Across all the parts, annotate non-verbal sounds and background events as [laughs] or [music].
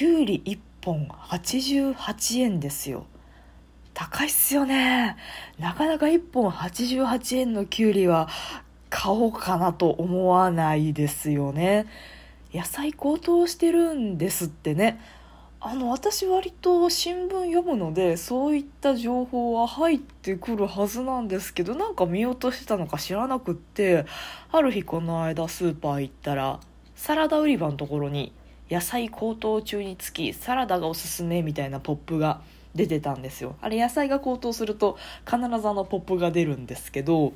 きゅうり1本88円ですよ。高いっすよね。なかなか1本88円のきゅうりは買おうかなと思わないですよね。野菜高騰してるんですってね。あの私割と新聞読むのでそういった情報は入ってくるはずなんですけどなんか見落としてたのか知らなくってある日この間スーパー行ったらサラダ売り場のところに野菜高騰中につきサラダがおすすめみたいなポップが出てたんですよ。あれ野菜が高騰すると必ずあのポップが出るんですけど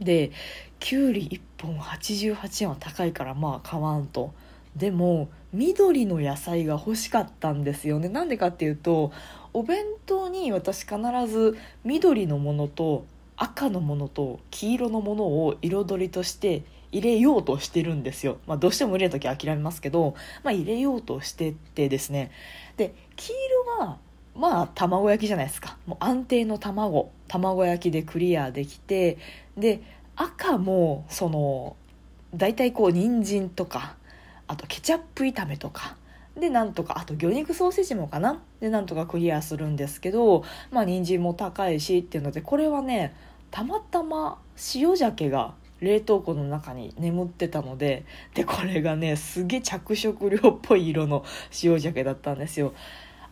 できゅうり1本88円は高いからまあ買わんと。でも緑の野菜が欲しかったんですよね。なんでかっていうとお弁当に私必ず緑のものと赤のものと黄色のものを彩りとして入れようとしてるんですよ、まあ、どうしても入れる時は諦めますけど、まあ、入れようとしててですね。で黄色はまあ卵焼きじゃないですか。もう安定の卵。卵焼きでクリアできてで赤もその大体こう人参とかあとケチャップ炒めとかでなんとかあと魚肉ソーセージもかな。でなんとかクリアするんですけどまあ人参も高いしっていうのでこれはねたまたま塩鮭が冷凍庫の中に眠ってたのででこれがねすげえ着色料っぽい色の塩鮭だったんですよ。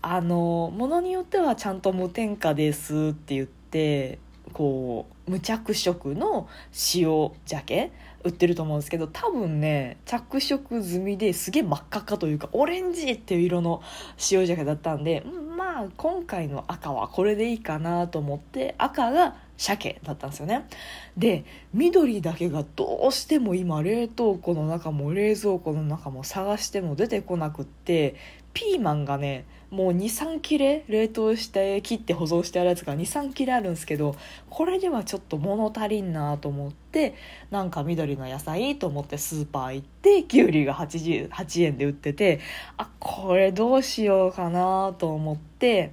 あのものによってはちゃんと無添加ですって言ってこう無着色の塩鮭売ってると思うんですけど多分ね着色済みですげえ真っ赤っかというかオレンジっていう色の塩鮭だったんでまあ今回の赤はこれでいいかなと思って赤が鮭だったんですよね。で緑だけがどうしても今冷凍庫の中も冷蔵庫の中も探しても出てこなくってピーマンがねもう23切れ冷凍して切って保存してあるやつが23切れあるんですけどこれではちょっと物足りんなと思ってなんか緑の野菜と思ってスーパー行ってきゅうりが88円で売っててあこれどうしようかなと思って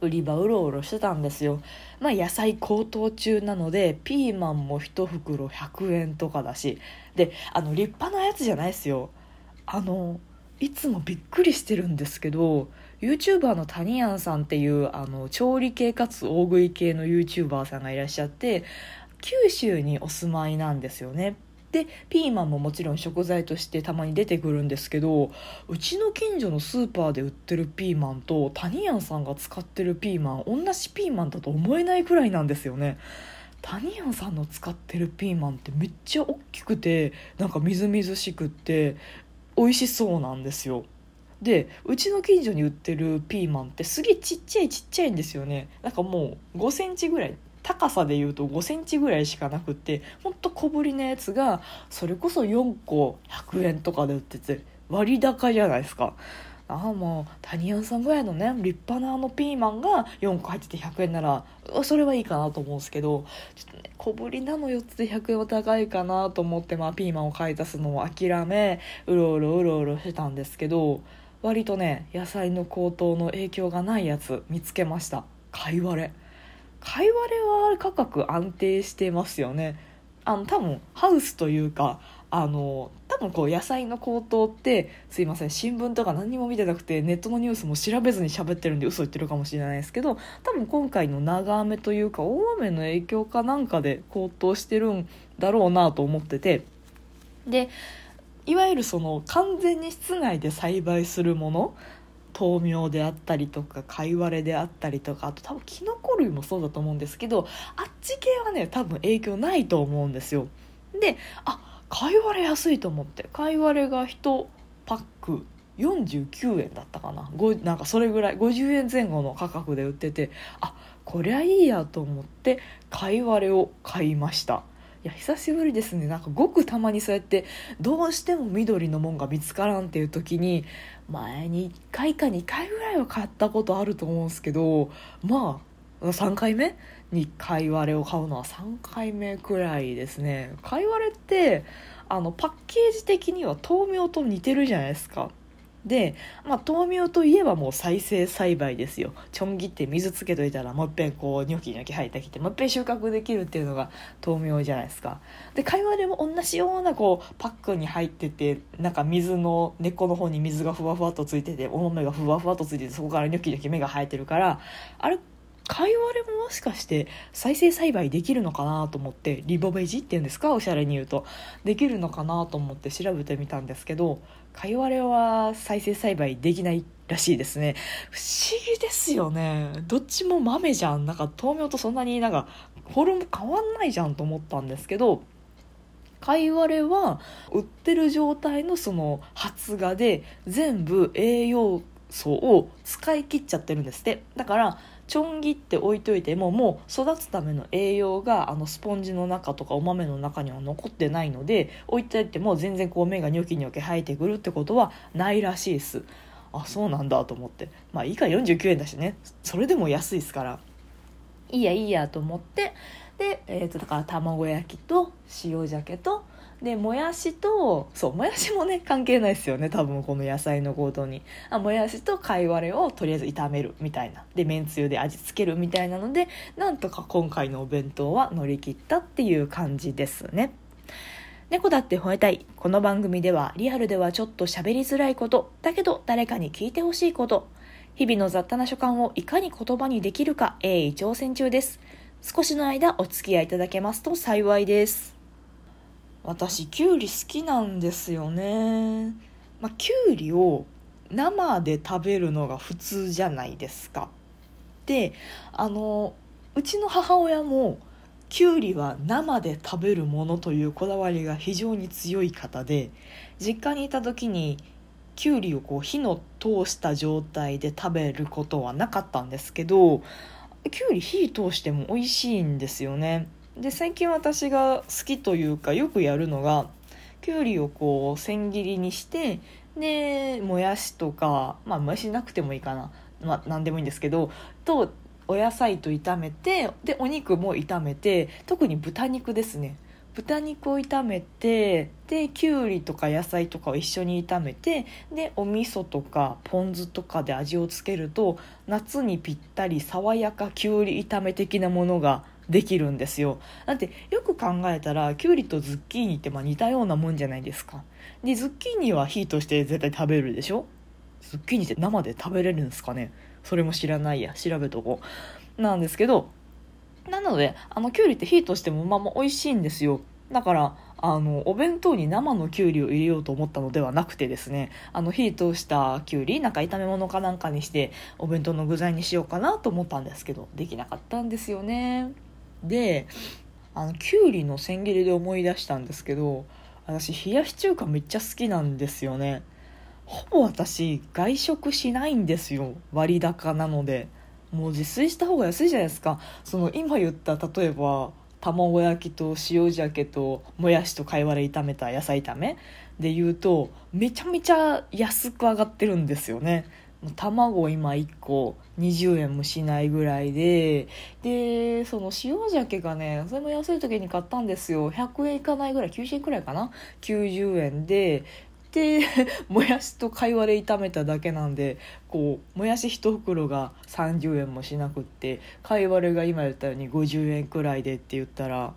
売り場うろうろしてたんですよ。まあ野菜高騰中なのでピーマンも1袋100円とかだし。であの立派なやつじゃないですよ。あのいつもびっくりしてるんですけど YouTuber のタニヤンさんっていうあの調理系かつ大食い系の YouTuber さんがいらっしゃって九州にお住まいなんですよね。でピーマンももちろん食材としてたまに出てくるんですけどうちの近所のスーパーで売ってるピーマンとタニヤンさんが使ってるピーマン同じピーマンだと思えないくらいなんですよね。タニヤンさんの使ってるピーマンってめっちゃ大きくてなんかみずみずしくって美味しそうなんですよ。でうちの近所に売ってるピーマンってすげえちっちゃいちっちゃいんですよね。なんかもう5センチぐらい高さでいうと5センチぐらいしかなくってほんと小ぶりなやつがそれこそ4個100円とかで売ってて割高じゃないですか。ああもう谷ンさんぐらいのね立派なあのピーマンが4個入ってて100円ならそれはいいかなと思うんですけどちょっとね小ぶりなの4つで100円は高いかなと思って、まあ、ピーマンを買い足すのを諦めうろうろうろうろしてたんですけど割とね野菜の高騰の影響がないやつ見つけました。貝割れ。貝割れは価格安定してますよね。あの多分ハウスというかあの多分こう野菜の高騰ってすいません新聞とか何も見てなくてネットのニュースも調べずに喋ってるんで嘘言ってるかもしれないですけど多分今回の長雨というか大雨の影響かなんかで高騰してるんだろうなと思っててでいわゆるその完全に室内で栽培するもの豆苗であったりとか貝割れであったりとかあと多分キノコ類もそうだと思うんですけどあっち系はね多分影響ないと思うんですよ。であ貝割れ安いと思って。貝割れが1パック49円だったかな。なんかそれぐらい。50円前後の価格で売っててあこりゃいいやと思って貝割れを買いました。いや久しぶりですね。なんかごくたまにそうやってどうしても緑のもんが見つからんっていう時に前に1回か2回ぐらいは買ったことあると思うんですけどまあ3回目に貝割れを買うのは3回目くらいですね。貝割れってあのパッケージ的には豆苗と似てるじゃないですか。で、まあ、豆苗といえばもう再生栽培ですよ。ちょん切って水つけといたらもう一遍こうニョキニョキ生えてきてもう一遍収穫できるっていうのが豆苗じゃないですか。でカイワレも同じようなこうパックに入っててなんか水の根っこの方に水がふわふわとついててお豆がふわふわとついててそこからニョキニョキ芽が生えてるからあれカイワレももしかして再生栽培できるのかなと思ってリボベジっていうんですか？おしゃれに言うと。できるのかなと思って調べてみたんですけどカイワレは再生栽培できないらしいですね。不思議ですよね。どっちも豆じゃん。なんか豆苗とそんなになんかフォルム変わんないじゃんと思ったんですけどカイワレは売ってる状態のその発芽で全部栄養素を使い切っちゃってるんですって。だからちょん切って置いといてももう育つための栄養があのスポンジの中とかお豆の中には残ってないので置いといても全然こう芽がニョキニョキ生えてくるってことはないらしいです。あそうなんだと思って。まあいいか49円だしね。それでも安いですから。いいやいいやと思って。で、えー、とだから卵焼きと塩鮭とでもやしとそうもやしもね関係ないですよね多分この野菜の強盗に。あもやしと貝割れをとりあえず炒めるみたいな。でめんつゆで味付けるみたいなのでなんとか今回のお弁当は乗り切ったっていう感じですね。猫だって吠えたい。この番組ではリアルではちょっと喋りづらいこと。だけど誰かに聞いてほしいこと。日々の雑多な所感をいかに言葉にできるか鋭意挑戦中です。少しの間お付き合いいただけますと幸いです。私きゅうり好きなんですよね。まあ、きゅうりを生で食べるのが普通じゃないですか。であのうちの母親もきゅうりは生で食べるものというこだわりが非常に強い方で実家にいた時にきゅうりをこう火の通した状態で食べることはなかったんですけどきゅうり火通しても美味しいんですよね。で最近私が好きというかよくやるのがきゅうりをこう千切りにしてでもやしとかまあもやしなくてもいいかな、まあ、何でもいいんですけどとお野菜と炒めてでお肉も炒めて特に豚肉ですね。豚肉を炒めてできゅうりとか野菜とかを一緒に炒めてでお味噌とかポン酢とかで味をつけると夏にぴったり爽やかきゅうり炒め的なものができるんですよ。だってよく考えたらきゅうりとズッキーニってまあ似たようなもんじゃないですか。でズッキーニは火として絶対食べるでしょ？ズッキーニって生で食べれるんですかね？それも知らないや。調べとこう。なんですけどなのであのきゅうりって火としてもまあまあ美味しいんですよ。だからあのお弁当に生のきゅうりを入れようと思ったのではなくてですね。あの火通したきゅうりなんか炒め物かなんかにしてお弁当の具材にしようかなと思ったんですけどできなかったんですよね。であのきゅうりの千切りで思い出したんですけど私冷やし中華めっちゃ好きなんですよね。ほぼ私外食しないんですよ。割高なので。もう自炊した方が安いじゃないですか。その今言った例えば卵焼きと塩鮭ともやしと貝割れ炒めた野菜炒めで言うとめちゃめちゃ安く上がってるんですよね。卵今1個20円もしないぐらいででその塩鮭がねそれも安い時に買ったんですよ。100円いかないぐらい90円くらいかな？90円でで [laughs] もやしと貝割れ炒めただけなんでこうもやし1袋が30円もしなくって貝割れが今言ったように50円くらいでって言ったら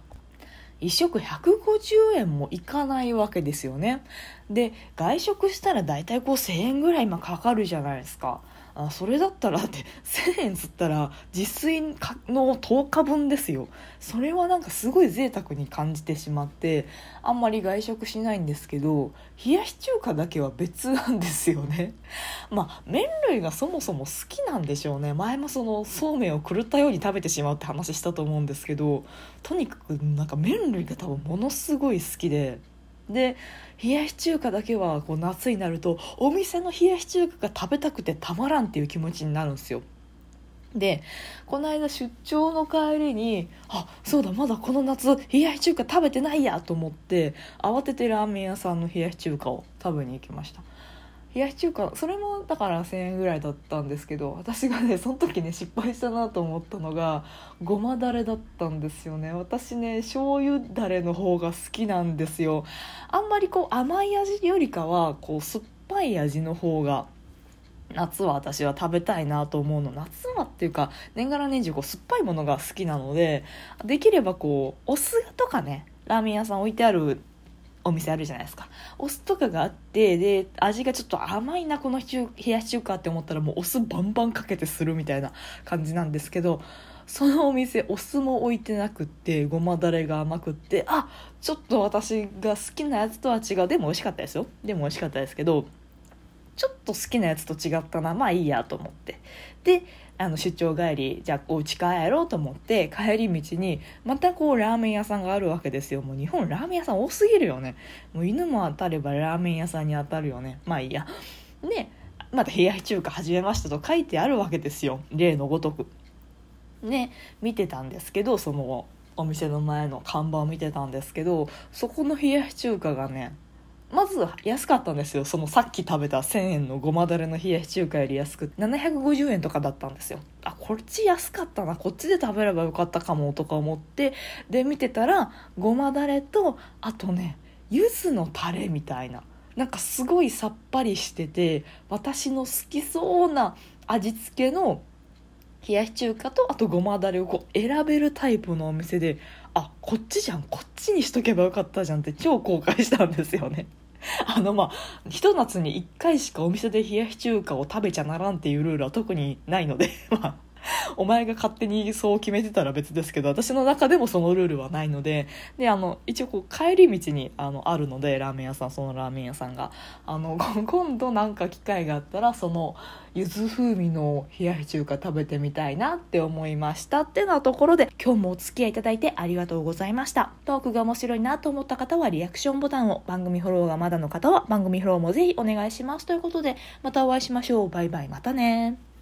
1食150円もいかないわけですよね。で外食したら大体こう1000円ぐらい今かかるじゃないですか。あそれだったらって1000円つったら自炊の10日分ですよ。それはなんかすごい贅沢に感じてしまってあんまり外食しないんですけど冷やし中華だけは別なんですよね。まあ麺類がそもそも好きなんでしょうね。前もそのそうめんを狂ったように食べてしまうって話したと思うんですけどとにかくなんか麺類が多分ものすごい好きでで冷やし中華だけはこう夏になるとお店の冷やし中華が食べたくてたまらんっていう気持ちになるんですよ。でこの間出張の帰りにあそうだまだこの夏冷やし中華食べてないやと思って慌ててラーメン屋さんの冷やし中華を食べに行きました。冷やし中華それもだから1,000円ぐらいだったんですけど私がねその時ね失敗したなと思ったのがごまだれだったんですよね。私ね醤油だれの方が好きなんですよ。あんまりこう甘い味よりかはこう酸っぱい味の方が夏は私は食べたいなと思うの。夏はっていうか年がら年中こう酸っぱいものが好きなのでできればこうお酢とかねラーメン屋さん置いてあるお店あるじゃないですか。お酢とかがあってで味がちょっと甘いなこの冷やし中華って思ったらもうお酢バンバンかけてするみたいな感じなんですけどそのお店お酢も置いてなくってごまだれが甘くってあちょっと私が好きなやつとは違う。でも美味しかったですよ。でも美味しかったですけどちょっと好きなやつと違ったな。まあいいやと思って。であの出張帰りじゃあお家帰ろうと思って帰り道にまたこうラーメン屋さんがあるわけですよ。もう日本ラーメン屋さん多すぎるよね。もう犬も当たればラーメン屋さんに当たるよね。まあいいや。でまた冷や中華始めましたと書いてあるわけですよ。例のごとく。ね見てたんですけどそのお店の前の看板を見てたんですけどそこの冷やし中華がねまず安かったんですよ。そのさっき食べた1000円のごまだれの冷やし中華より安く。750円とかだったんですよ。あこっち安かったな。こっちで食べればよかったかもとか思って。で見てたらごまだれとあとね柚子のタレみたいな。なんかすごいさっぱりしてて私の好きそうな味付けの冷やし中華とあとごまだれをこう選べるタイプのお店であこっちじゃん。こっちにしとけばよかったじゃんって超後悔したんですよね。[laughs] あのまあひと夏に一回しかお店で冷やし中華を食べちゃならんっていうルールは特にないので [laughs] まあ [laughs] お前が勝手にそう決めてたら別ですけど私の中でもそのルールはないのでであの一応こう帰り道にあのあるのでラーメン屋さんそのラーメン屋さんが。あの [laughs] 今度なんか機会があったらその柚子風味の冷やし中華食べてみたいなって思いましたってなところで今日もお付き合いいただいてありがとうございました。トークが面白いなと思った方はリアクションボタンを番組フォローがまだの方は番組フォローもぜひお願いしますということでまたお会いしましょう。バイバイ。またね